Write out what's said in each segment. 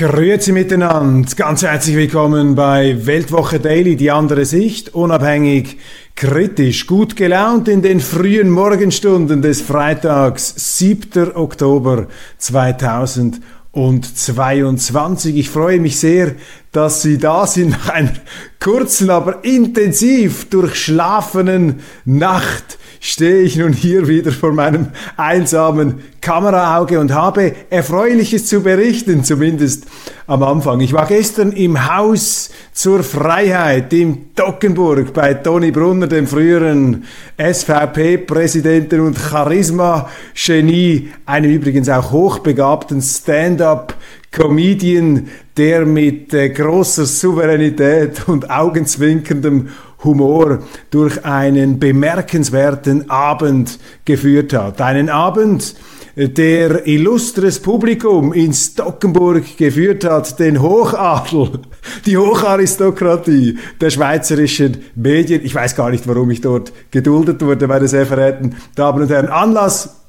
Grüezi miteinander, ganz herzlich willkommen bei Weltwoche Daily, die andere Sicht, unabhängig, kritisch, gut gelaunt in den frühen Morgenstunden des Freitags, 7. Oktober 2022. Ich freue mich sehr, dass Sie da sind nach einer kurzen, aber intensiv durchschlafenen Nacht stehe ich nun hier wieder vor meinem einsamen Kameraauge und habe Erfreuliches zu berichten, zumindest am Anfang. Ich war gestern im Haus zur Freiheit in Dockenburg bei Toni Brunner, dem früheren SVP-Präsidenten und Charisma-Genie, einem übrigens auch hochbegabten Stand-up Comedian, der mit äh, großer Souveränität und augenzwinkerndem Humor durch einen bemerkenswerten Abend geführt hat. Einen Abend, der illustres Publikum in Stockenburg geführt hat, den Hochadel, die Hocharistokratie der schweizerischen Medien. Ich weiß gar nicht, warum ich dort geduldet wurde, meine sehr verehrten Damen und Herren. Anlass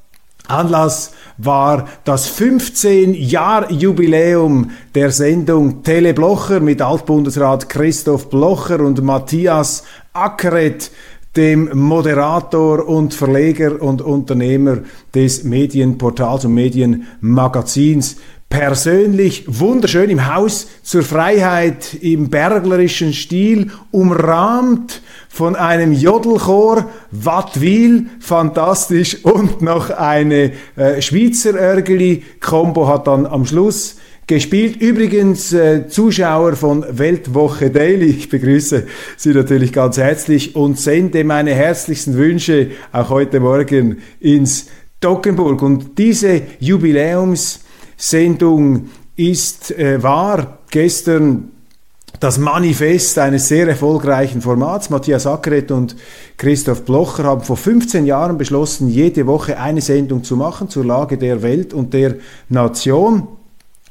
Anlass war das 15-Jahr-Jubiläum der Sendung Tele Blocher mit Altbundesrat Christoph Blocher und Matthias Ackeret, dem Moderator und Verleger und Unternehmer des Medienportals und Medienmagazins. Persönlich wunderschön im Haus zur Freiheit im berglerischen Stil, umrahmt von einem Jodelchor, Wattwil, fantastisch, und noch eine äh, Schweizer Örgeli-Kombo hat dann am Schluss gespielt. Übrigens äh, Zuschauer von Weltwoche Daily, ich begrüße Sie natürlich ganz herzlich und sende meine herzlichsten Wünsche auch heute Morgen ins Dockenburg. Und diese Jubiläumssendung ist, äh, war gestern das Manifest eines sehr erfolgreichen Formats. Matthias Ackeret und Christoph Blocher haben vor 15 Jahren beschlossen, jede Woche eine Sendung zu machen zur Lage der Welt und der Nation.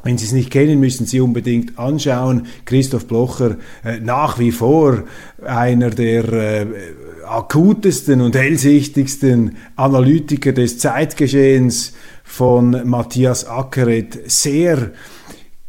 Wenn Sie es nicht kennen, müssen Sie unbedingt anschauen. Christoph Blocher äh, nach wie vor einer der äh, akutesten und hellsichtigsten Analytiker des Zeitgeschehens von Matthias Ackeret. Sehr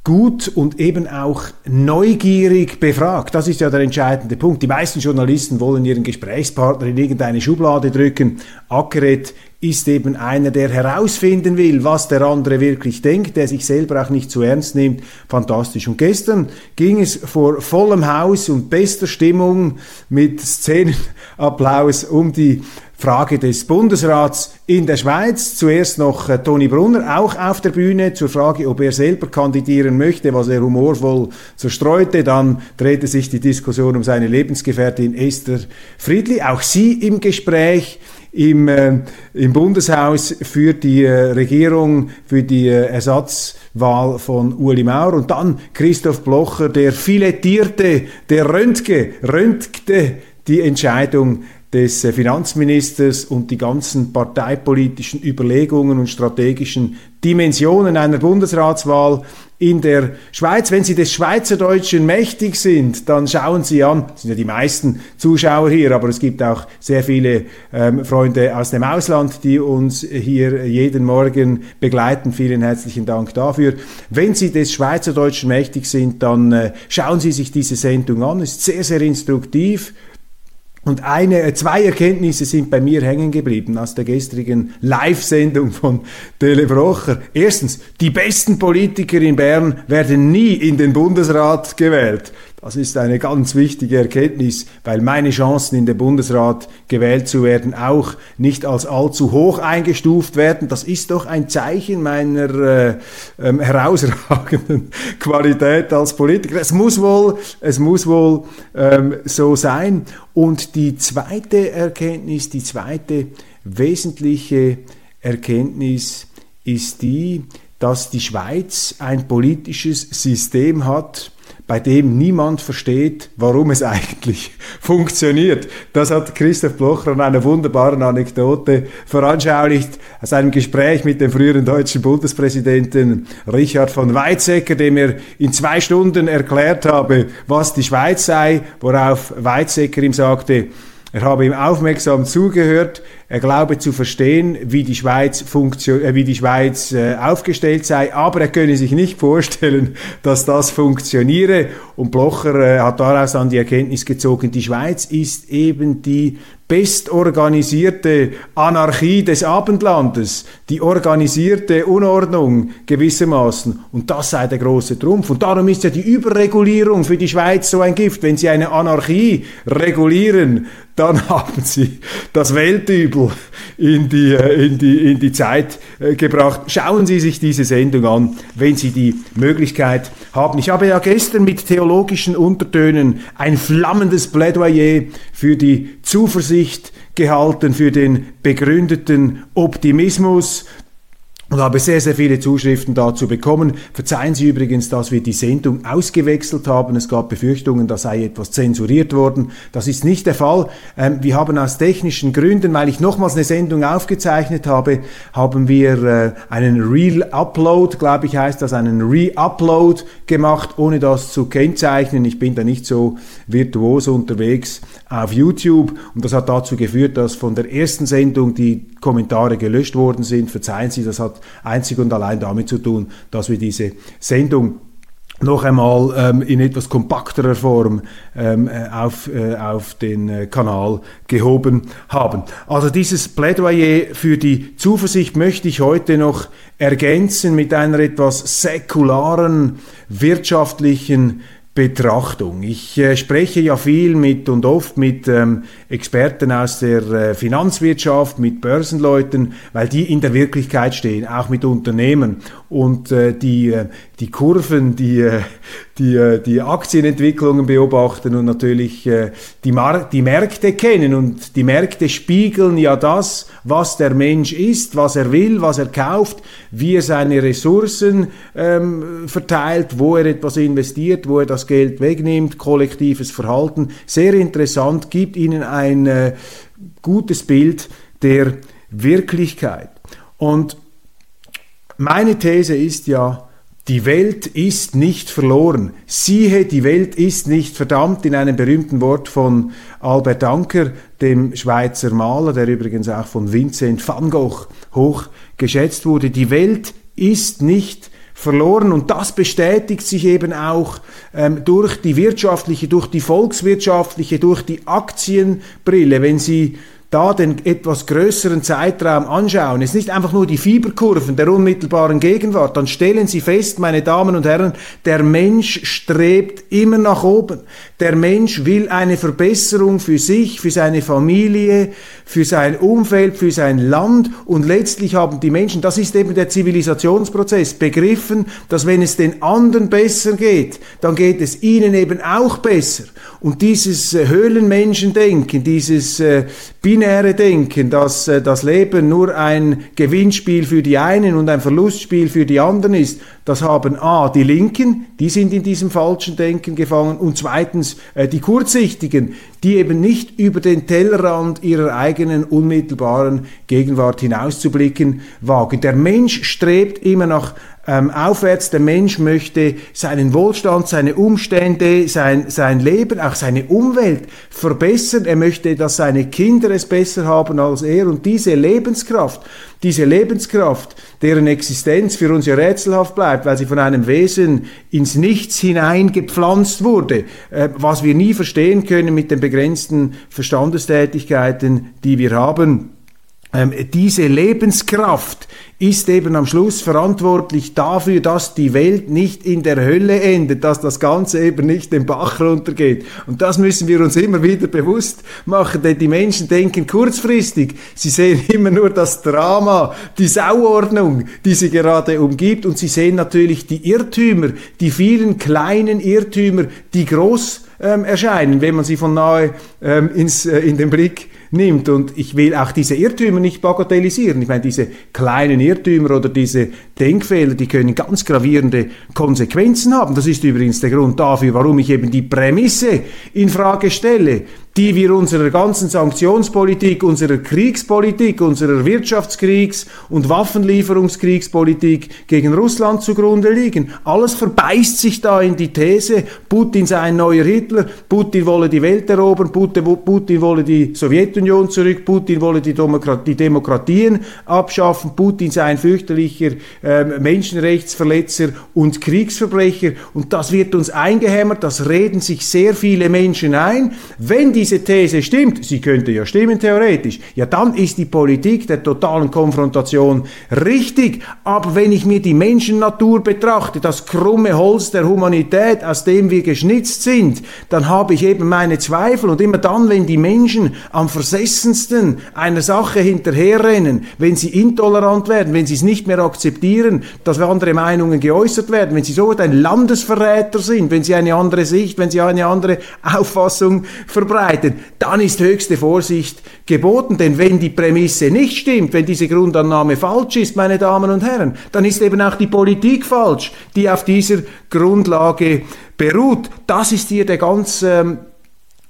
gut und eben auch neugierig befragt. Das ist ja der entscheidende Punkt. Die meisten Journalisten wollen ihren Gesprächspartner in irgendeine Schublade drücken. Ackeret ist eben einer, der herausfinden will, was der andere wirklich denkt, der sich selber auch nicht zu ernst nimmt. Fantastisch. Und gestern ging es vor vollem Haus und bester Stimmung mit Szenenapplaus um die Frage des Bundesrats in der Schweiz. Zuerst noch äh, Toni Brunner, auch auf der Bühne, zur Frage, ob er selber kandidieren möchte, was er humorvoll zerstreute. Dann drehte sich die Diskussion um seine Lebensgefährtin Esther Friedli. Auch sie im Gespräch im, äh, im Bundeshaus für die äh, Regierung, für die äh, Ersatzwahl von Uli Maurer. Und dann Christoph Blocher, der filettierte, der röntge, röntgte die Entscheidung des äh, Finanzministers und die ganzen parteipolitischen Überlegungen und strategischen Dimensionen einer Bundesratswahl in der Schweiz. Wenn Sie des Schweizerdeutschen mächtig sind, dann schauen Sie an, das sind ja die meisten Zuschauer hier, aber es gibt auch sehr viele ähm, Freunde aus dem Ausland, die uns hier jeden Morgen begleiten. Vielen herzlichen Dank dafür. Wenn Sie des Schweizerdeutschen mächtig sind, dann äh, schauen Sie sich diese Sendung an. Ist sehr, sehr instruktiv und eine, äh, zwei Erkenntnisse sind bei mir hängen geblieben aus der gestrigen Live-Sendung von Tele Brocher. Erstens, die besten Politiker in Bern werden nie in den Bundesrat gewählt. Das ist eine ganz wichtige Erkenntnis, weil meine Chancen in den Bundesrat gewählt zu werden auch nicht als allzu hoch eingestuft werden. Das ist doch ein Zeichen meiner äh, äh, herausragenden Qualität als Politiker. Es muss wohl, es muss wohl ähm, so sein. Und die zweite Erkenntnis, die zweite wesentliche Erkenntnis ist die, dass die Schweiz ein politisches System hat, bei dem niemand versteht, warum es eigentlich funktioniert. Das hat Christoph Blocher an einer wunderbaren Anekdote veranschaulicht aus einem Gespräch mit dem früheren deutschen Bundespräsidenten Richard von Weizsäcker, dem er in zwei Stunden erklärt habe, was die Schweiz sei, worauf Weizsäcker ihm sagte, er habe ihm aufmerksam zugehört, er glaube zu verstehen, wie die Schweiz, äh, wie die Schweiz äh, aufgestellt sei, aber er könne sich nicht vorstellen, dass das funktioniere. Und Blocher äh, hat daraus dann die Erkenntnis gezogen, die Schweiz ist eben die bestorganisierte Anarchie des Abendlandes, die organisierte Unordnung gewissermaßen. Und das sei der große Trumpf. Und darum ist ja die Überregulierung für die Schweiz so ein Gift. Wenn Sie eine Anarchie regulieren, dann haben Sie das Weltübel in die, äh, in die, in die Zeit äh, gebracht. Schauen Sie sich diese Sendung an, wenn Sie die Möglichkeit haben. Ich habe ja gestern mit theologischen Untertönen ein flammendes Plädoyer für die Zuversicht gehalten, für den begründeten Optimismus, und habe sehr, sehr viele Zuschriften dazu bekommen. Verzeihen Sie übrigens, dass wir die Sendung ausgewechselt haben. Es gab Befürchtungen, da sei etwas zensuriert worden. Das ist nicht der Fall. Ähm, wir haben aus technischen Gründen, weil ich nochmals eine Sendung aufgezeichnet habe, haben wir äh, einen Real-Upload, glaube ich heißt das, einen Re-Upload gemacht, ohne das zu kennzeichnen. Ich bin da nicht so virtuos unterwegs auf YouTube und das hat dazu geführt, dass von der ersten Sendung die Kommentare gelöscht worden sind. Verzeihen Sie, das hat einzig und allein damit zu tun, dass wir diese Sendung noch einmal ähm, in etwas kompakterer Form ähm, äh, auf, äh, auf den äh, Kanal gehoben haben. Also dieses Plädoyer für die Zuversicht möchte ich heute noch ergänzen mit einer etwas säkularen wirtschaftlichen Betrachtung. Ich äh, spreche ja viel mit und oft mit ähm, Experten aus der äh, Finanzwirtschaft, mit Börsenleuten, weil die in der Wirklichkeit stehen, auch mit Unternehmen und äh, die, äh, die Kurven, die, äh, die, äh, die Aktienentwicklungen beobachten und natürlich äh, die, Mar die Märkte kennen. Und die Märkte spiegeln ja das, was der Mensch ist, was er will, was er kauft, wie er seine Ressourcen ähm, verteilt, wo er etwas investiert, wo er das Geld wegnimmt, kollektives Verhalten. Sehr interessant, gibt Ihnen ein äh, gutes Bild der Wirklichkeit. Und meine These ist ja, die Welt ist nicht verloren. Siehe, die Welt ist nicht verdammt in einem berühmten Wort von Albert Anker, dem Schweizer Maler, der übrigens auch von Vincent van Gogh hoch geschätzt wurde. Die Welt ist nicht verloren und das bestätigt sich eben auch ähm, durch die wirtschaftliche, durch die volkswirtschaftliche, durch die Aktienbrille. Wenn Sie da den etwas größeren Zeitraum anschauen, ist nicht einfach nur die Fieberkurven der unmittelbaren Gegenwart, dann stellen Sie fest, meine Damen und Herren, der Mensch strebt immer nach oben. Der Mensch will eine Verbesserung für sich, für seine Familie, für sein Umfeld, für sein Land und letztlich haben die Menschen, das ist eben der Zivilisationsprozess, begriffen, dass wenn es den anderen besser geht, dann geht es ihnen eben auch besser. Und dieses äh, Höhlenmenschendenken, dieses äh, binäre Denken, dass äh, das Leben nur ein Gewinnspiel für die einen und ein Verlustspiel für die anderen ist, das haben A, die Linken, die sind in diesem falschen Denken gefangen und zweitens äh, die Kurzsichtigen, die eben nicht über den Tellerrand ihrer eigenen unmittelbaren Gegenwart hinauszublicken wagen. Der Mensch strebt immer nach ähm, aufwärts. Der Mensch möchte seinen Wohlstand, seine Umstände, sein, sein Leben, auch seine Umwelt verbessern. Er möchte, dass seine Kinder es besser haben als er. Und diese Lebenskraft, diese Lebenskraft, deren Existenz für uns ja rätselhaft bleibt, weil sie von einem Wesen ins Nichts hineingepflanzt wurde, äh, was wir nie verstehen können mit den begrenzten Verstandestätigkeiten, die wir haben. Ähm, diese Lebenskraft ist eben am Schluss verantwortlich dafür, dass die Welt nicht in der Hölle endet, dass das Ganze eben nicht den Bach runtergeht. Und das müssen wir uns immer wieder bewusst machen, denn die Menschen denken kurzfristig, sie sehen immer nur das Drama, die Sauordnung, die sie gerade umgibt und sie sehen natürlich die Irrtümer, die vielen kleinen Irrtümer, die groß ähm, erscheinen, wenn man sie von nahe ähm, ins, äh, in den Blick nimmt. Und ich will auch diese Irrtümer nicht bagatellisieren. Ich meine, diese kleinen Irrtümer oder diese Denkfehler, die können ganz gravierende Konsequenzen haben. Das ist übrigens der Grund dafür, warum ich eben die Prämisse in Frage stelle, die wir unserer ganzen Sanktionspolitik, unserer Kriegspolitik, unserer Wirtschaftskriegs- und Waffenlieferungskriegspolitik gegen Russland zugrunde liegen. Alles verbeißt sich da in die These, Putin sei ein neuer Hitler, Putin wolle die Welt erobern, Putin wolle die Sowjetunion zurück, Putin wolle die, Demokratie, die Demokratien abschaffen, Putin sei ein fürchterlicher äh, Menschenrechtsverletzer und Kriegsverbrecher. Und das wird uns eingehämmert, das reden sich sehr viele Menschen ein. Wenn die diese These stimmt, sie könnte ja stimmen theoretisch, ja dann ist die Politik der totalen Konfrontation richtig. Aber wenn ich mir die Menschennatur betrachte, das krumme Holz der Humanität, aus dem wir geschnitzt sind, dann habe ich eben meine Zweifel. Und immer dann, wenn die Menschen am versessensten einer Sache hinterherrennen, wenn sie intolerant werden, wenn sie es nicht mehr akzeptieren, dass andere Meinungen geäußert werden, wenn sie so ein Landesverräter sind, wenn sie eine andere Sicht, wenn sie eine andere Auffassung verbreiten, arbeiten, dann ist höchste Vorsicht geboten. Denn wenn die Prämisse nicht stimmt, wenn diese Grundannahme falsch ist, meine Damen und Herren, dann ist eben auch die Politik falsch, die auf dieser Grundlage beruht. Das ist hier der ganz ähm,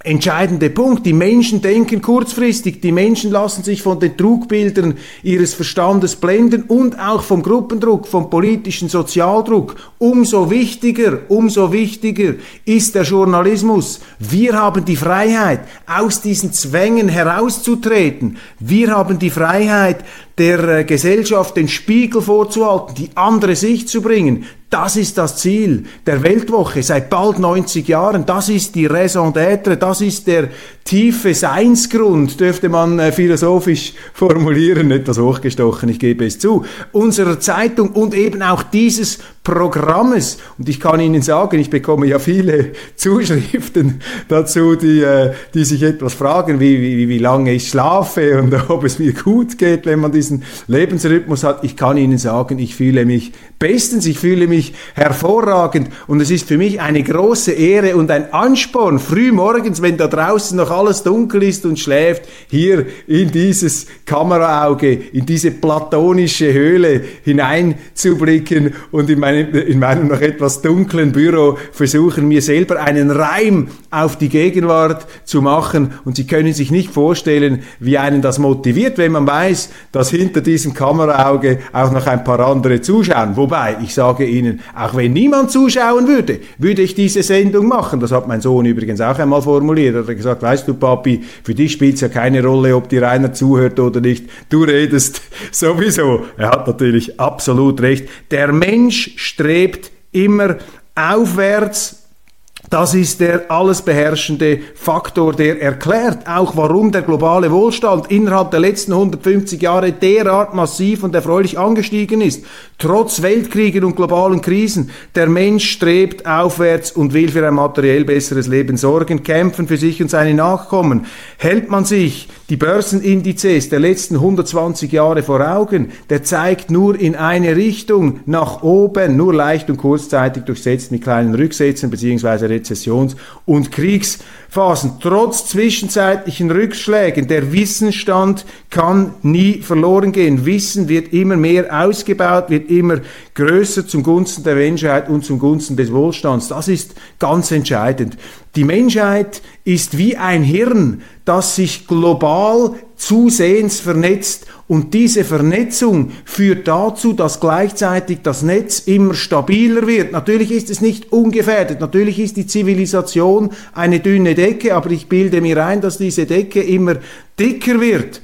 entscheidende Punkt. Die Menschen denken kurzfristig, die Menschen lassen sich von den Trugbildern ihres Verstandes blenden und auch vom Gruppendruck, vom politischen Sozialdruck. Umso wichtiger, umso wichtiger ist der Journalismus. Wir haben die Freiheit, aus diesen Zwängen herauszutreten. Wir haben die Freiheit, der äh, Gesellschaft den Spiegel vorzuhalten, die andere Sicht zu bringen. Das ist das Ziel der Weltwoche seit bald 90 Jahren. Das ist die Raison d'être, das ist der tiefe Seinsgrund, dürfte man äh, philosophisch formulieren, etwas hochgestochen, ich gebe es zu, unserer Zeitung und eben auch dieses Programmes. Und ich kann Ihnen sagen, ich bekomme ja viele Zuschriften dazu, die, äh, die sich etwas fragen, wie, wie, wie lange ich schlafe und ob es mir gut geht, wenn man diesen Lebensrhythmus hat. Ich kann Ihnen sagen, ich fühle mich bestens, ich fühle mich hervorragend und es ist für mich eine große Ehre und ein Ansporn, früh morgens, wenn da draußen noch alles dunkel ist und schläft, hier in dieses Kameraauge, in diese platonische Höhle hineinzublicken und in, meinem, in meinem noch etwas dunklen Büro versuchen, mir selber einen Reim auf die Gegenwart zu machen. Und Sie können sich nicht vorstellen, wie einen das motiviert, wenn man weiß, dass hinter diesem Kameraauge auch noch ein paar andere zuschauen. Wobei, ich sage Ihnen, auch wenn niemand zuschauen würde, würde ich diese Sendung machen. Das hat mein Sohn übrigens auch einmal formuliert. Er hat gesagt, weißt du, Papi, für dich spielt es ja keine Rolle, ob dir einer zuhört oder nicht. Du redest sowieso. Er hat natürlich absolut recht. Der Mensch strebt immer aufwärts das ist der alles beherrschende Faktor, der erklärt auch, warum der globale Wohlstand innerhalb der letzten 150 Jahre derart massiv und erfreulich angestiegen ist. Trotz Weltkriegen und globalen Krisen. Der Mensch strebt aufwärts und will für ein materiell besseres Leben sorgen, kämpfen für sich und seine Nachkommen. Hält man sich die Börsenindizes der letzten 120 Jahre vor Augen, der zeigt nur in eine Richtung, nach oben, nur leicht und kurzzeitig durchsetzt mit kleinen Rücksätzen bzw. Rezessions- und Kriegsphasen. Trotz zwischenzeitlichen Rückschlägen, der Wissensstand kann nie verloren gehen. Wissen wird immer mehr ausgebaut, wird immer größer zum Gunsten der Menschheit und zum Gunsten des Wohlstands. Das ist ganz entscheidend. Die Menschheit ist wie ein Hirn, das sich global zusehends vernetzt und diese Vernetzung führt dazu, dass gleichzeitig das Netz immer stabiler wird. Natürlich ist es nicht ungefährdet, natürlich ist die Zivilisation eine dünne Decke, aber ich bilde mir ein, dass diese Decke immer dicker wird.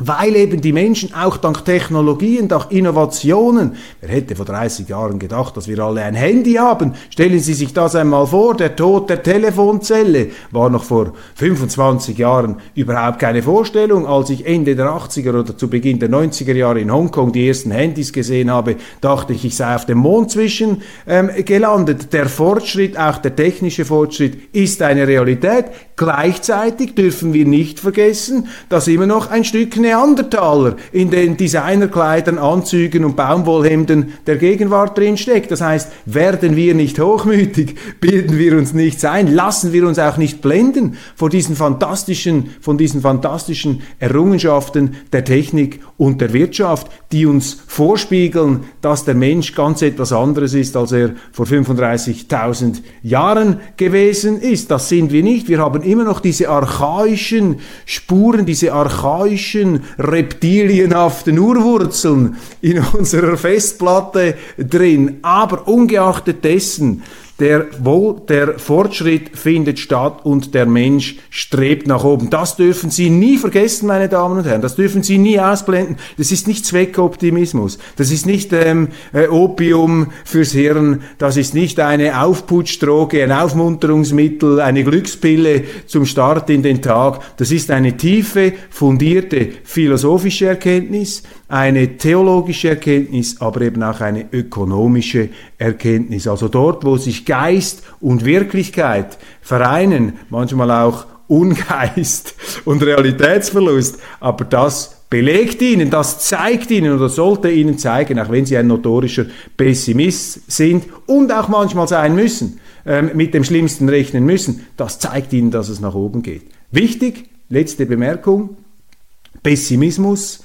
Weil eben die Menschen auch dank Technologien, dank Innovationen, wer hätte vor 30 Jahren gedacht, dass wir alle ein Handy haben? Stellen Sie sich das einmal vor, der Tod der Telefonzelle war noch vor 25 Jahren überhaupt keine Vorstellung. Als ich Ende der 80er oder zu Beginn der 90er Jahre in Hongkong die ersten Handys gesehen habe, dachte ich, ich sei auf dem Mond zwischen ähm, gelandet. Der Fortschritt, auch der technische Fortschritt, ist eine Realität. Gleichzeitig dürfen wir nicht vergessen, dass immer noch ein Stück Neandertaler in den Designerkleidern, Anzügen und Baumwollhemden der Gegenwart drin steckt. Das heißt, werden wir nicht hochmütig, bilden wir uns nichts ein, lassen wir uns auch nicht blenden vor diesen fantastischen, von diesen fantastischen Errungenschaften der Technik und der Wirtschaft, die uns vorspiegeln, dass der Mensch ganz etwas anderes ist, als er vor 35.000 Jahren gewesen ist. Das sind wir nicht. Wir haben immer noch diese archaischen Spuren, diese archaischen reptilienhaften Urwurzeln in unserer Festplatte drin. Aber ungeachtet dessen, der, Wohl, der Fortschritt findet statt und der Mensch strebt nach oben. Das dürfen Sie nie vergessen, meine Damen und Herren. Das dürfen Sie nie ausblenden. Das ist nicht Zweckoptimismus. Das ist nicht ähm, äh, Opium fürs Hirn. Das ist nicht eine Aufputschdroge, ein Aufmunterungsmittel, eine Glückspille zum Start in den Tag. Das ist eine tiefe, fundierte philosophische Erkenntnis, eine theologische Erkenntnis, aber eben auch eine ökonomische Erkenntnis. Also dort, wo sich Geist und Wirklichkeit vereinen, manchmal auch Ungeist und Realitätsverlust, aber das belegt ihnen, das zeigt ihnen oder sollte ihnen zeigen, auch wenn sie ein notorischer Pessimist sind und auch manchmal sein müssen, ähm, mit dem Schlimmsten rechnen müssen, das zeigt ihnen, dass es nach oben geht. Wichtig, letzte Bemerkung, Pessimismus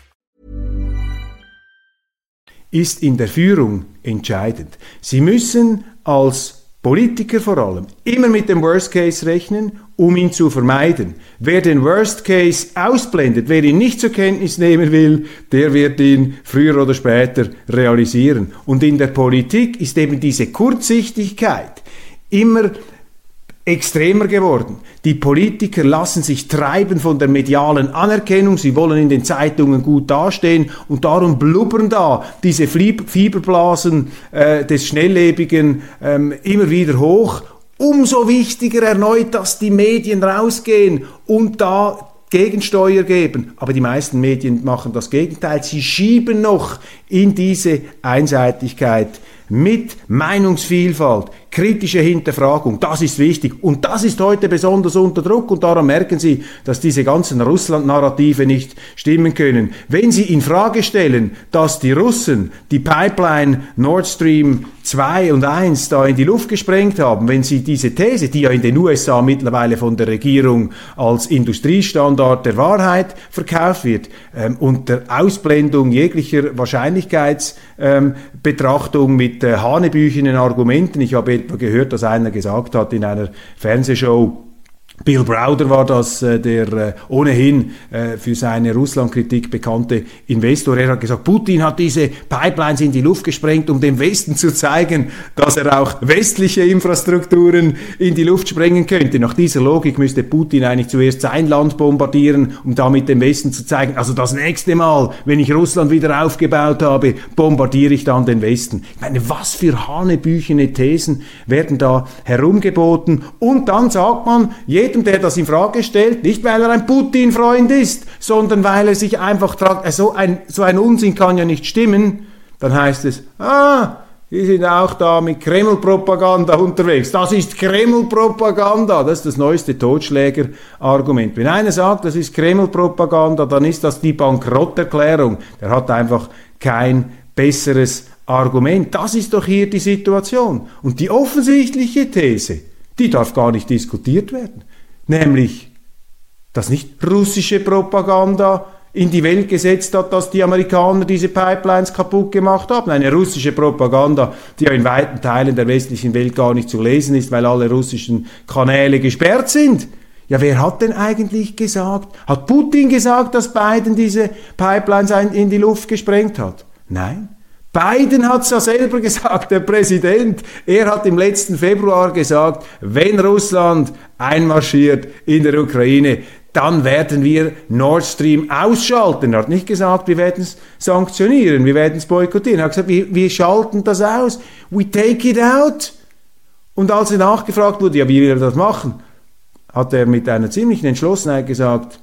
Ist in der Führung entscheidend. Sie müssen als Politiker vor allem immer mit dem Worst Case rechnen, um ihn zu vermeiden. Wer den Worst Case ausblendet, wer ihn nicht zur Kenntnis nehmen will, der wird ihn früher oder später realisieren. Und in der Politik ist eben diese Kurzsichtigkeit immer extremer geworden. Die Politiker lassen sich treiben von der medialen Anerkennung, sie wollen in den Zeitungen gut dastehen und darum blubbern da diese Fieberblasen äh, des Schnelllebigen ähm, immer wieder hoch. Umso wichtiger erneut, dass die Medien rausgehen und da Gegensteuer geben. Aber die meisten Medien machen das Gegenteil. Sie schieben noch in diese Einseitigkeit mit Meinungsvielfalt, kritische Hinterfragung, das ist wichtig. Und das ist heute besonders unter Druck und daran merken Sie, dass diese ganzen Russland-Narrative nicht stimmen können. Wenn Sie in Frage stellen, dass die Russen die Pipeline Nord Stream 2 und 1 da in die Luft gesprengt haben, wenn Sie diese These, die ja in den USA mittlerweile von der Regierung als Industriestandard der Wahrheit verkauft wird, ähm, unter Ausblendung jeglicher Wahrscheinlichkeitsbetrachtung ähm, mit äh, hanebüchenen Argumenten, ich habe etwa gehört, dass einer gesagt hat in einer Fernsehshow, Bill Browder war das, äh, der äh, ohnehin äh, für seine Russlandkritik bekannte Investor. Er hat gesagt, Putin hat diese Pipelines in die Luft gesprengt, um dem Westen zu zeigen, dass er auch westliche Infrastrukturen in die Luft sprengen könnte. Nach dieser Logik müsste Putin eigentlich zuerst sein Land bombardieren, um damit dem Westen zu zeigen, also das nächste Mal, wenn ich Russland wieder aufgebaut habe, bombardiere ich dann den Westen. Ich meine, was für hanebüchene Thesen werden da herumgeboten? Und dann sagt man, jeder jedem, der das in Frage stellt, nicht weil er ein Putin-Freund ist, sondern weil er sich einfach fragt, äh, so ein, so ein Unsinn kann ja nicht stimmen, dann heißt es, ah, die sind auch da mit Kreml-Propaganda unterwegs. Das ist Kreml-Propaganda. Das ist das neueste Totschläger-Argument. Wenn einer sagt, das ist Kreml-Propaganda, dann ist das die Bankrotterklärung. Der hat einfach kein besseres Argument. Das ist doch hier die Situation. Und die offensichtliche These, die darf gar nicht diskutiert werden. Nämlich, dass nicht russische Propaganda in die Welt gesetzt hat, dass die Amerikaner diese Pipelines kaputt gemacht haben. Eine russische Propaganda, die ja in weiten Teilen der westlichen Welt gar nicht zu lesen ist, weil alle russischen Kanäle gesperrt sind. Ja, wer hat denn eigentlich gesagt? Hat Putin gesagt, dass Biden diese Pipelines in die Luft gesprengt hat? Nein. Biden hat es ja selber gesagt, der Präsident. Er hat im letzten Februar gesagt, wenn Russland einmarschiert in der Ukraine, dann werden wir Nord Stream ausschalten. Er hat nicht gesagt, wir werden es sanktionieren, wir werden es boykottieren. Er hat gesagt, wir, wir schalten das aus. We take it out. Und als er nachgefragt wurde, ja, wie will er das machen, hat er mit einer ziemlichen Entschlossenheit gesagt,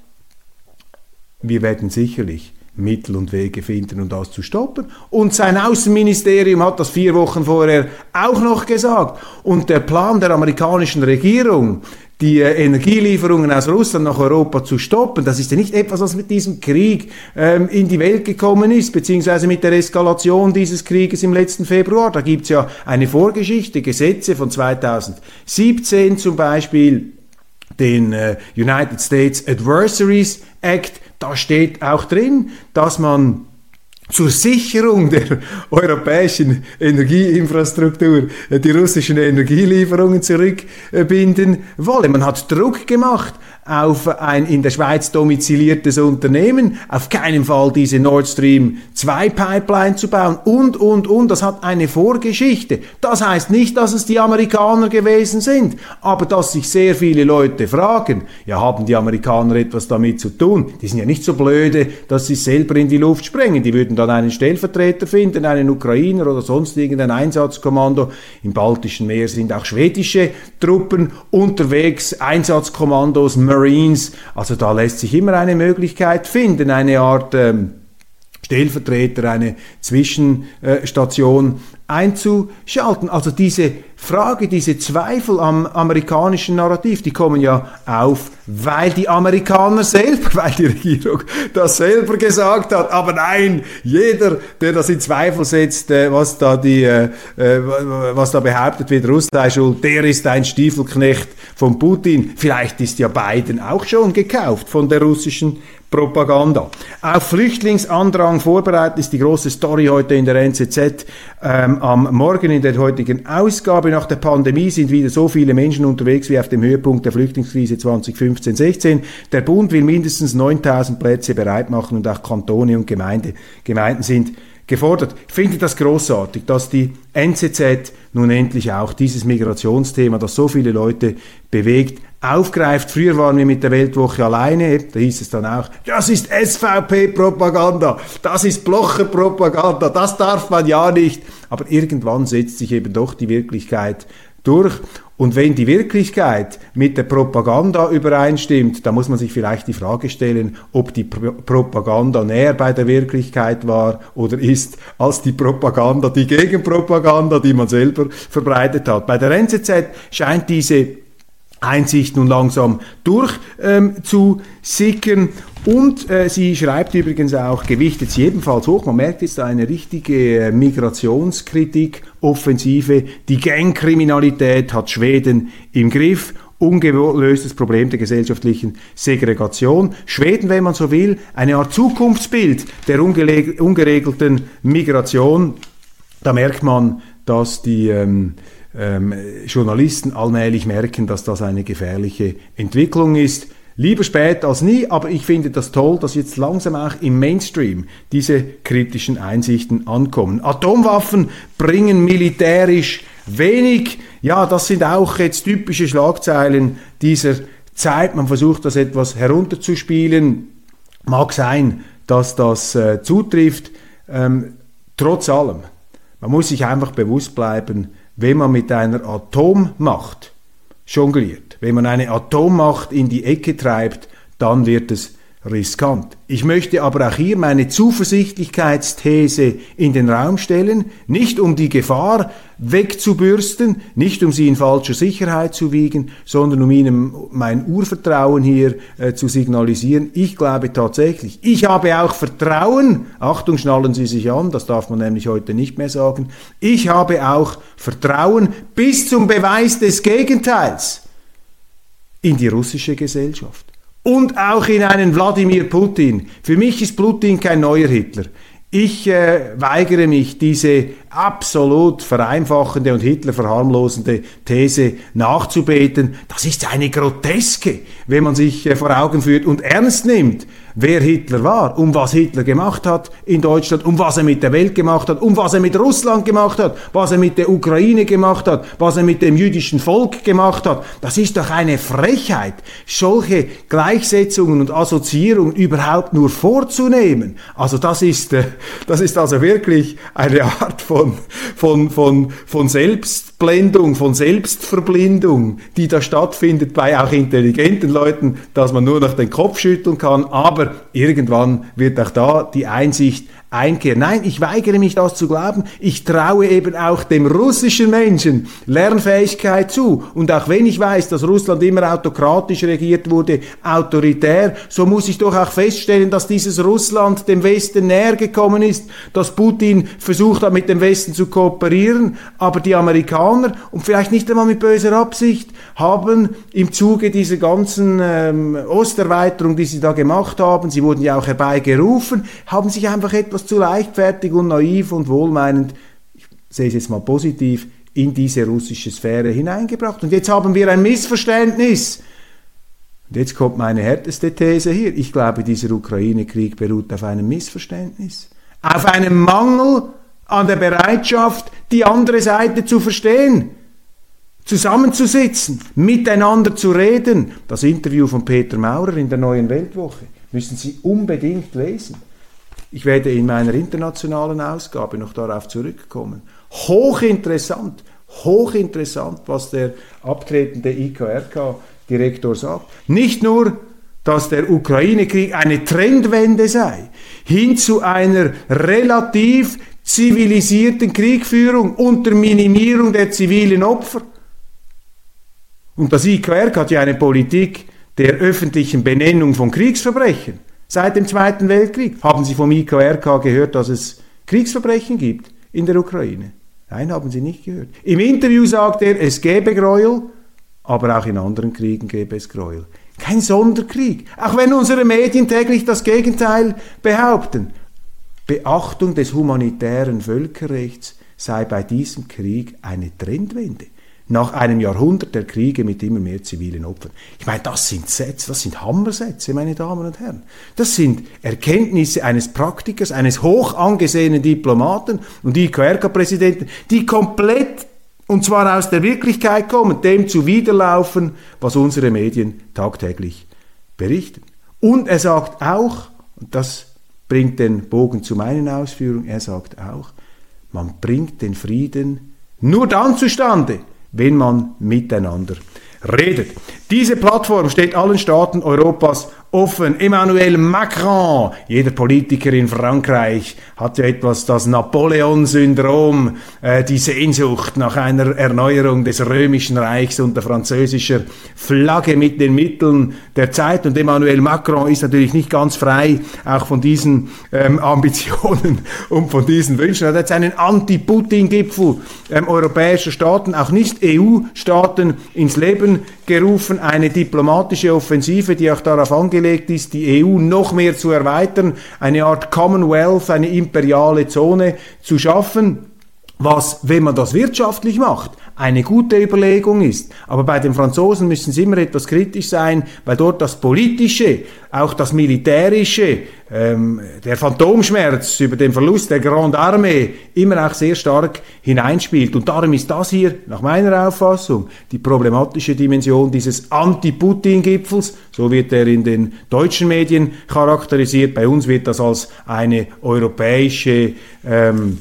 wir werden sicherlich Mittel und Wege finden, um das zu stoppen. Und sein Außenministerium hat das vier Wochen vorher auch noch gesagt. Und der Plan der amerikanischen Regierung, die äh, Energielieferungen aus Russland nach Europa zu stoppen. Das ist ja nicht etwas, was mit diesem Krieg ähm, in die Welt gekommen ist, beziehungsweise mit der Eskalation dieses Krieges im letzten Februar. Da gibt's ja eine Vorgeschichte, Gesetze von 2017 zum Beispiel, den äh, United States Adversaries Act. Da steht auch drin, dass man zur Sicherung der europäischen Energieinfrastruktur die russischen Energielieferungen zurückbinden wolle. Man hat Druck gemacht auf ein in der Schweiz domiziliertes Unternehmen, auf keinen Fall diese Nord Stream 2 Pipeline zu bauen und, und, und. Das hat eine Vorgeschichte. Das heißt nicht, dass es die Amerikaner gewesen sind, aber dass sich sehr viele Leute fragen, ja, haben die Amerikaner etwas damit zu tun? Die sind ja nicht so blöde, dass sie selber in die Luft sprengen. Die würden dann einen Stellvertreter finden, einen Ukrainer oder sonst irgendein Einsatzkommando. Im Baltischen Meer sind auch schwedische Truppen unterwegs, Einsatzkommandos, Marines. Also da lässt sich immer eine Möglichkeit finden, eine Art ähm, Stellvertreter, eine Zwischenstation einzuschalten. Also diese Frage, diese Zweifel am amerikanischen Narrativ, die kommen ja auf, weil die Amerikaner selber, weil die Regierung das selber gesagt hat. Aber nein, jeder, der das in Zweifel setzt, äh, was da die, äh, äh, was da behauptet wird, Russland sei schuld, der ist ein Stiefelknecht von Putin. Vielleicht ist ja Biden auch schon gekauft von der russischen Propaganda. Auf Flüchtlingsandrang vorbereiten ist die große Story heute in der NZZ. Ähm, am Morgen in der heutigen Ausgabe nach der Pandemie sind wieder so viele Menschen unterwegs wie auf dem Höhepunkt der Flüchtlingskrise 2015-16. Der Bund will mindestens 9000 Plätze bereit machen und auch Kantone und Gemeinde, Gemeinden sind gefordert. Ich finde das großartig, dass die NZZ nun endlich auch dieses Migrationsthema, das so viele Leute bewegt, aufgreift. Früher waren wir mit der Weltwoche alleine, da hieß es dann auch, das ist SVP-Propaganda, das ist Blocher-Propaganda, das darf man ja nicht. Aber irgendwann setzt sich eben doch die Wirklichkeit durch. Und wenn die Wirklichkeit mit der Propaganda übereinstimmt, dann muss man sich vielleicht die Frage stellen, ob die Pro Propaganda näher bei der Wirklichkeit war oder ist als die Propaganda, die Gegenpropaganda, die man selber verbreitet hat. Bei der NZZ scheint diese Einsicht nun langsam durch ähm. Und äh, sie schreibt übrigens auch, gewichtet sie ebenfalls hoch. Man merkt jetzt eine richtige äh, Migrationskritik, Offensive. Die Gangkriminalität hat Schweden im Griff ungelöstes Problem der gesellschaftlichen Segregation. Schweden, wenn man so will, eine Art Zukunftsbild der ungeregelten Migration. Da merkt man, dass die ähm, ähm, Journalisten allmählich merken, dass das eine gefährliche Entwicklung ist. Lieber spät als nie, aber ich finde das toll, dass jetzt langsam auch im Mainstream diese kritischen Einsichten ankommen. Atomwaffen bringen militärisch wenig. Ja, das sind auch jetzt typische Schlagzeilen dieser Zeit. Man versucht das etwas herunterzuspielen. Mag sein, dass das äh, zutrifft. Ähm, trotz allem, man muss sich einfach bewusst bleiben, wenn man mit einer Atommacht jongliert, wenn man eine Atommacht in die Ecke treibt, dann wird es riskant. Ich möchte aber auch hier meine Zuversichtlichkeitsthese in den Raum stellen, nicht um die Gefahr wegzubürsten, nicht um sie in falscher Sicherheit zu wiegen, sondern um Ihnen mein Urvertrauen hier äh, zu signalisieren. Ich glaube tatsächlich, ich habe auch Vertrauen, Achtung, schnallen Sie sich an, das darf man nämlich heute nicht mehr sagen, ich habe auch Vertrauen bis zum Beweis des Gegenteils in die russische Gesellschaft und auch in einen Wladimir Putin. Für mich ist Putin kein neuer Hitler. Ich äh, weigere mich, diese absolut vereinfachende und Hitler verharmlosende These nachzubeten. Das ist eine groteske, wenn man sich äh, vor Augen führt und ernst nimmt, wer Hitler war, um was Hitler gemacht hat in Deutschland, um was er mit der Welt gemacht hat, um was er mit Russland gemacht hat, was er mit der Ukraine gemacht hat, was er mit dem jüdischen Volk gemacht hat. Das ist doch eine Frechheit, solche Gleichsetzungen und Assoziierungen überhaupt nur vorzunehmen. Also das ist, äh, das ist also wirklich eine Art von, von, von, von Selbstblendung, von Selbstverblindung, die da stattfindet bei auch intelligenten Leuten, dass man nur noch den Kopf schütteln kann, aber irgendwann wird auch da die Einsicht einkehren. Nein, ich weigere mich das zu glauben. Ich traue eben auch dem russischen Menschen Lernfähigkeit zu. Und auch wenn ich weiß, dass Russland immer autokratisch regiert wurde, autoritär, so muss ich doch auch feststellen, dass dieses Russland dem Westen näher gekommen ist, dass Putin versucht hat, mit dem Westen zu kooperieren, aber die Amerikaner, und vielleicht nicht einmal mit böser Absicht, haben im Zuge dieser ganzen ähm, Osterweiterung, die sie da gemacht haben, sie wurden ja auch herbeigerufen, haben sich einfach etwas zu leichtfertig und naiv und wohlmeinend, ich sehe es jetzt mal positiv, in diese russische Sphäre hineingebracht. Und jetzt haben wir ein Missverständnis. Und jetzt kommt meine härteste These hier. Ich glaube, dieser Ukraine-Krieg beruht auf einem Missverständnis. Auf einem Mangel an der Bereitschaft, die andere Seite zu verstehen zusammenzusitzen, miteinander zu reden. Das Interview von Peter Maurer in der Neuen Weltwoche müssen Sie unbedingt lesen. Ich werde in meiner internationalen Ausgabe noch darauf zurückkommen. Hochinteressant, hochinteressant, was der abtretende IKRK-Direktor sagt. Nicht nur, dass der Ukraine-Krieg eine Trendwende sei, hin zu einer relativ zivilisierten Kriegführung unter Minimierung der zivilen Opfer, und das IKR hat ja eine Politik der öffentlichen Benennung von Kriegsverbrechen. Seit dem Zweiten Weltkrieg haben Sie vom IKRK gehört, dass es Kriegsverbrechen gibt in der Ukraine. Nein, haben Sie nicht gehört. Im Interview sagt er, es gäbe Gräuel, aber auch in anderen Kriegen gäbe es Gräuel. Kein Sonderkrieg, auch wenn unsere Medien täglich das Gegenteil behaupten. Beachtung des humanitären Völkerrechts sei bei diesem Krieg eine Trendwende nach einem Jahrhundert der Kriege mit immer mehr zivilen Opfern. Ich meine, das sind Sätze, das sind Hammersätze, meine Damen und Herren. Das sind Erkenntnisse eines Praktikers, eines hoch angesehenen Diplomaten und IKRK-Präsidenten, die komplett und zwar aus der Wirklichkeit kommen, dem zuwiderlaufen, was unsere Medien tagtäglich berichten. Und er sagt auch, und das bringt den Bogen zu meinen Ausführungen, er sagt auch, man bringt den Frieden nur dann zustande, wenn man miteinander redet. Diese Plattform steht allen Staaten Europas offen. Emmanuel Macron, jeder Politiker in Frankreich, hat ja etwas das Napoleon-Syndrom, äh, die Sehnsucht nach einer Erneuerung des römischen Reichs unter französischer Flagge mit den Mitteln der Zeit. Und Emmanuel Macron ist natürlich nicht ganz frei, auch von diesen ähm, Ambitionen und von diesen Wünschen. Er hat jetzt einen Anti-Putin-Gipfel ähm, europäischer Staaten, auch nicht EU-Staaten, ins Leben gerufen, eine diplomatische Offensive, die auch darauf angelegt ist, die EU noch mehr zu erweitern, eine Art Commonwealth, eine imperiale Zone zu schaffen was, wenn man das wirtschaftlich macht, eine gute Überlegung ist. Aber bei den Franzosen müssen sie immer etwas kritisch sein, weil dort das Politische, auch das Militärische, ähm, der Phantomschmerz über den Verlust der Grande Armee immer auch sehr stark hineinspielt. Und darum ist das hier, nach meiner Auffassung, die problematische Dimension dieses Anti-Putin-Gipfels. So wird er in den deutschen Medien charakterisiert. Bei uns wird das als eine europäische ähm,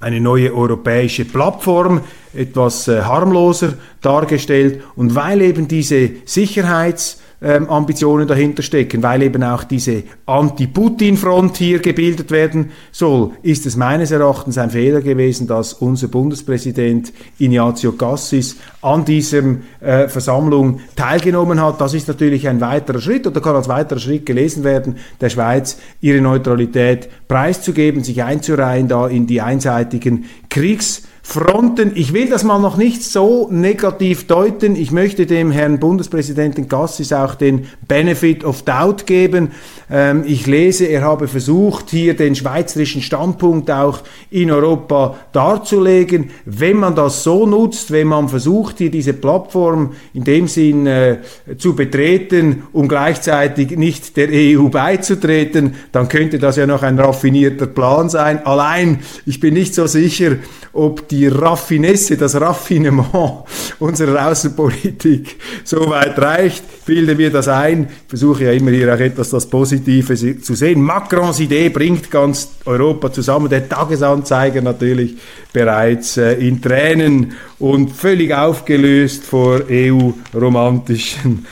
eine neue europäische Plattform etwas äh, harmloser dargestellt und weil eben diese Sicherheits- ähm, Ambitionen dahinter stecken, weil eben auch diese Anti-Putin-Front hier gebildet werden soll, ist es meines Erachtens ein Fehler gewesen, dass unser Bundespräsident Ignazio Cassis an dieser äh, Versammlung teilgenommen hat. Das ist natürlich ein weiterer Schritt oder kann als weiterer Schritt gelesen werden, der Schweiz ihre Neutralität preiszugeben, sich einzureihen da in die einseitigen Kriegs Fronten. Ich will das mal noch nicht so negativ deuten. Ich möchte dem Herrn Bundespräsidenten Gassis auch den Benefit of Doubt geben. Ähm, ich lese, er habe versucht, hier den schweizerischen Standpunkt auch in Europa darzulegen. Wenn man das so nutzt, wenn man versucht, hier diese Plattform in dem Sinn äh, zu betreten, um gleichzeitig nicht der EU beizutreten, dann könnte das ja noch ein raffinierter Plan sein. Allein, ich bin nicht so sicher, ob die Raffinesse, das Raffinement unserer Außenpolitik so weit reicht, bilde mir das ein. Ich versuche ja immer hier auch etwas das Positive zu sehen. Macrons Idee bringt ganz Europa zusammen. Der Tagesanzeiger natürlich bereits äh, in Tränen und völlig aufgelöst vor EU-romantischen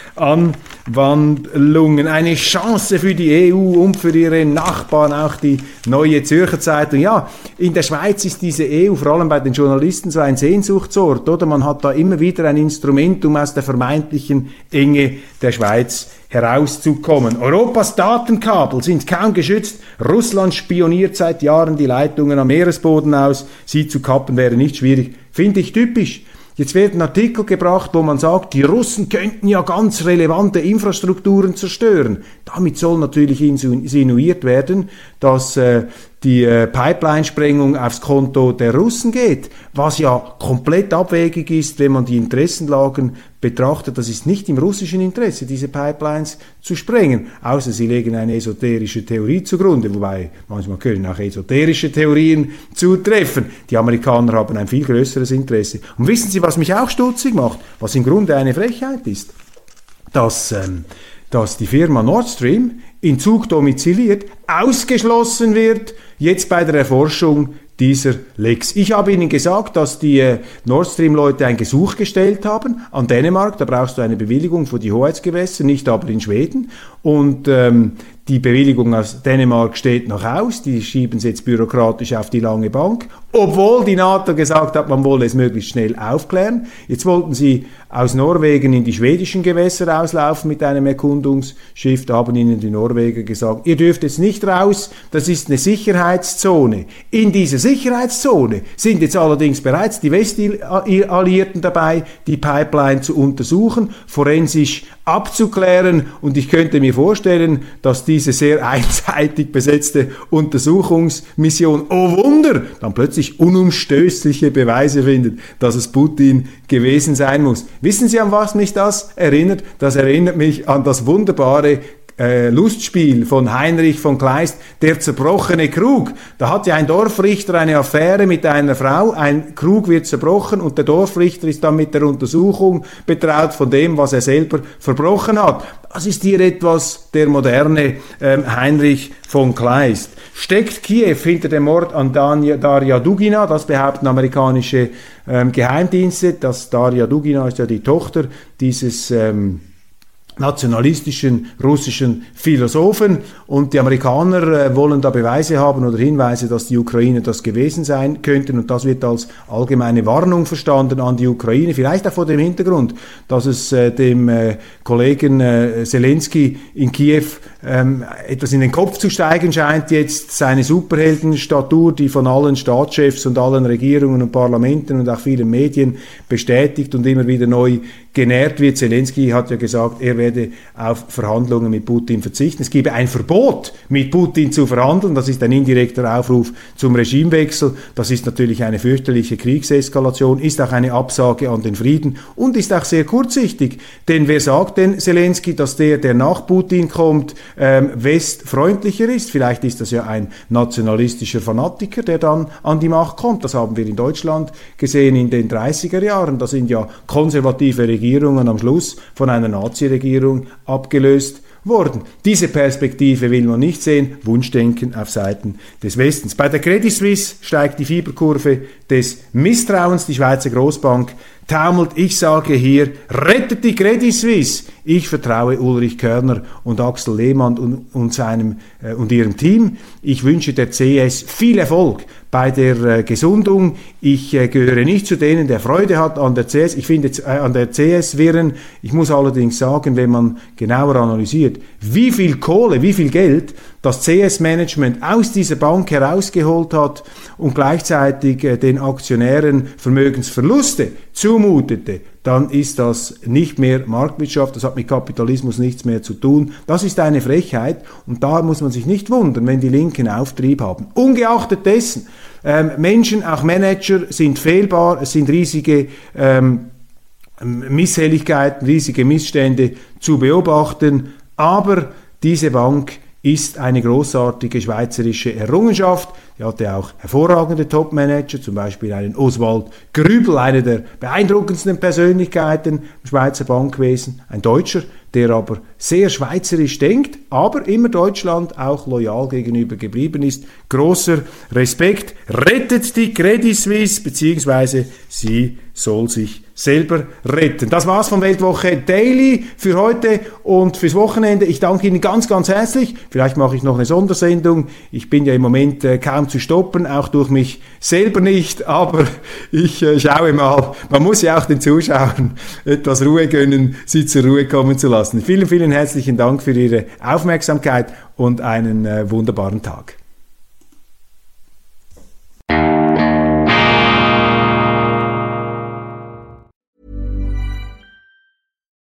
Anwandlungen. Eine Chance für die EU und für ihre Nachbarn, auch die Neue Zürcher Zeitung. Ja, in der Schweiz ist diese EU vor allem bei den Journalisten so ein Sehnsuchtsort, oder? Man hat da immer wieder ein Instrument, um aus der vermeintlichen Enge der Schweiz herauszukommen. Europas Datenkabel sind kaum geschützt. Russland spioniert seit Jahren die Leitungen am Meeresboden aus. Sie zu kappen wäre nicht schwierig. Finde ich typisch. Jetzt werden Artikel gebracht, wo man sagt, die Russen könnten ja ganz relevante Infrastrukturen zerstören. Damit soll natürlich insinuiert werden, dass äh, die äh, Pipeline-Sprengung aufs Konto der Russen geht, was ja komplett abwegig ist, wenn man die Interessenlagen betrachtet. Das ist nicht im russischen Interesse, diese Pipelines zu sprengen, außer sie legen eine esoterische Theorie zugrunde, wobei manchmal können auch esoterische Theorien zutreffen. Die Amerikaner haben ein viel größeres Interesse. Und wissen Sie, was mich auch stutzig macht, was im Grunde eine Frechheit ist? Dass, ähm, dass die Firma Nord Stream in Zug domiziliert ausgeschlossen wird jetzt bei der Erforschung dieser Lex. Ich habe Ihnen gesagt, dass die äh, Nord Stream-Leute ein Gesuch gestellt haben an Dänemark. Da brauchst du eine Bewilligung für die Hoheitsgewässer, nicht aber in Schweden. Und ähm, die Bewilligung aus Dänemark steht noch aus, die schieben sie jetzt bürokratisch auf die lange Bank, obwohl die NATO gesagt hat, man wolle es möglichst schnell aufklären. Jetzt wollten sie aus Norwegen in die schwedischen Gewässer auslaufen mit einem Erkundungsschiff, da haben ihnen die Norweger gesagt, ihr dürft jetzt nicht raus, das ist eine Sicherheitszone. In dieser Sicherheitszone sind jetzt allerdings bereits die Westalliierten dabei, die Pipeline zu untersuchen, forensisch abzuklären und ich könnte mir vorstellen, dass diese sehr einseitig besetzte Untersuchungsmission, oh Wunder, dann plötzlich unumstößliche Beweise findet, dass es Putin gewesen sein muss. Wissen Sie, an was mich das erinnert? Das erinnert mich an das wunderbare äh, Lustspiel von Heinrich von Kleist, der zerbrochene Krug. Da hat ja ein Dorfrichter eine Affäre mit einer Frau, ein Krug wird zerbrochen und der Dorfrichter ist dann mit der Untersuchung betraut von dem, was er selber verbrochen hat. Das ist hier etwas der moderne ähm, Heinrich von Kleist. Steckt Kiew hinter dem Mord an Daria Dugina? Das behaupten amerikanische ähm, Geheimdienste. Das Daria Dugina ist ja die Tochter dieses ähm, nationalistischen russischen Philosophen. Und die Amerikaner äh, wollen da Beweise haben oder Hinweise, dass die Ukraine das gewesen sein könnten. Und das wird als allgemeine Warnung verstanden an die Ukraine, vielleicht auch vor dem Hintergrund, dass es äh, dem äh, Kollegen Zelensky in Kiew ähm, etwas in den Kopf zu steigen scheint, jetzt. Seine Superheldenstatur, die von allen Staatschefs und allen Regierungen und Parlamenten und auch vielen Medien bestätigt und immer wieder neu genährt wird. Zelensky hat ja gesagt, er werde auf Verhandlungen mit Putin verzichten. Es gebe ein Verbot, mit Putin zu verhandeln. Das ist ein indirekter Aufruf zum Regimewechsel. Das ist natürlich eine fürchterliche Kriegseskalation, ist auch eine Absage an den Frieden und ist auch sehr kurzsichtig. Denn wer sagt denn Zelensky, dass der, der nach Putin kommt, ähm, westfreundlicher ist? Vielleicht ist das ja ein nationalistischer Fanatiker, der dann an die Macht kommt. Das haben wir in Deutschland gesehen in den 30er Jahren. Da sind ja konservative Regierungen Regierungen am Schluss von einer Nazi-Regierung abgelöst worden. Diese Perspektive will man nicht sehen. Wunschdenken auf Seiten des Westens. Bei der Credit Suisse steigt die Fieberkurve des Misstrauens. Die Schweizer Großbank taumelt. Ich sage hier, rettet die Credit Suisse. Ich vertraue Ulrich Körner und Axel Lehmann und, und, seinem, äh, und ihrem Team. Ich wünsche der CS viel Erfolg bei der äh, Gesundung. Ich äh, gehöre nicht zu denen, der Freude hat an der CS. Ich finde äh, an der CS Wirren. Ich muss allerdings sagen, wenn man genauer analysiert, wie viel Kohle, wie viel Geld das CS-Management aus dieser Bank herausgeholt hat und gleichzeitig äh, den Aktionären Vermögensverluste zumutete, dann ist das nicht mehr Marktwirtschaft, das hat mit Kapitalismus nichts mehr zu tun. Das ist eine Frechheit und da muss man sich nicht wundern, wenn die Linken Auftrieb haben. Ungeachtet dessen, ähm, Menschen, auch Manager sind fehlbar, es sind riesige ähm, Misshelligkeiten, riesige Missstände zu beobachten, aber diese Bank ist eine großartige schweizerische Errungenschaft. Die hatte auch hervorragende Topmanager, zum Beispiel einen Oswald Grübel, einer der beeindruckendsten Persönlichkeiten im Schweizer Bankwesen, ein Deutscher, der aber sehr schweizerisch denkt, aber immer Deutschland auch loyal gegenüber geblieben ist. Großer Respekt, rettet die Credit Suisse, beziehungsweise sie soll sich selber retten. Das war's von Weltwoche Daily für heute und fürs Wochenende. Ich danke Ihnen ganz, ganz herzlich. Vielleicht mache ich noch eine Sondersendung. Ich bin ja im Moment äh, kaum zu stoppen, auch durch mich selber nicht, aber ich äh, schaue mal. Man muss ja auch den Zuschauern etwas Ruhe gönnen, sie zur Ruhe kommen zu lassen. Vielen, vielen herzlichen Dank für Ihre Aufmerksamkeit und einen äh, wunderbaren Tag.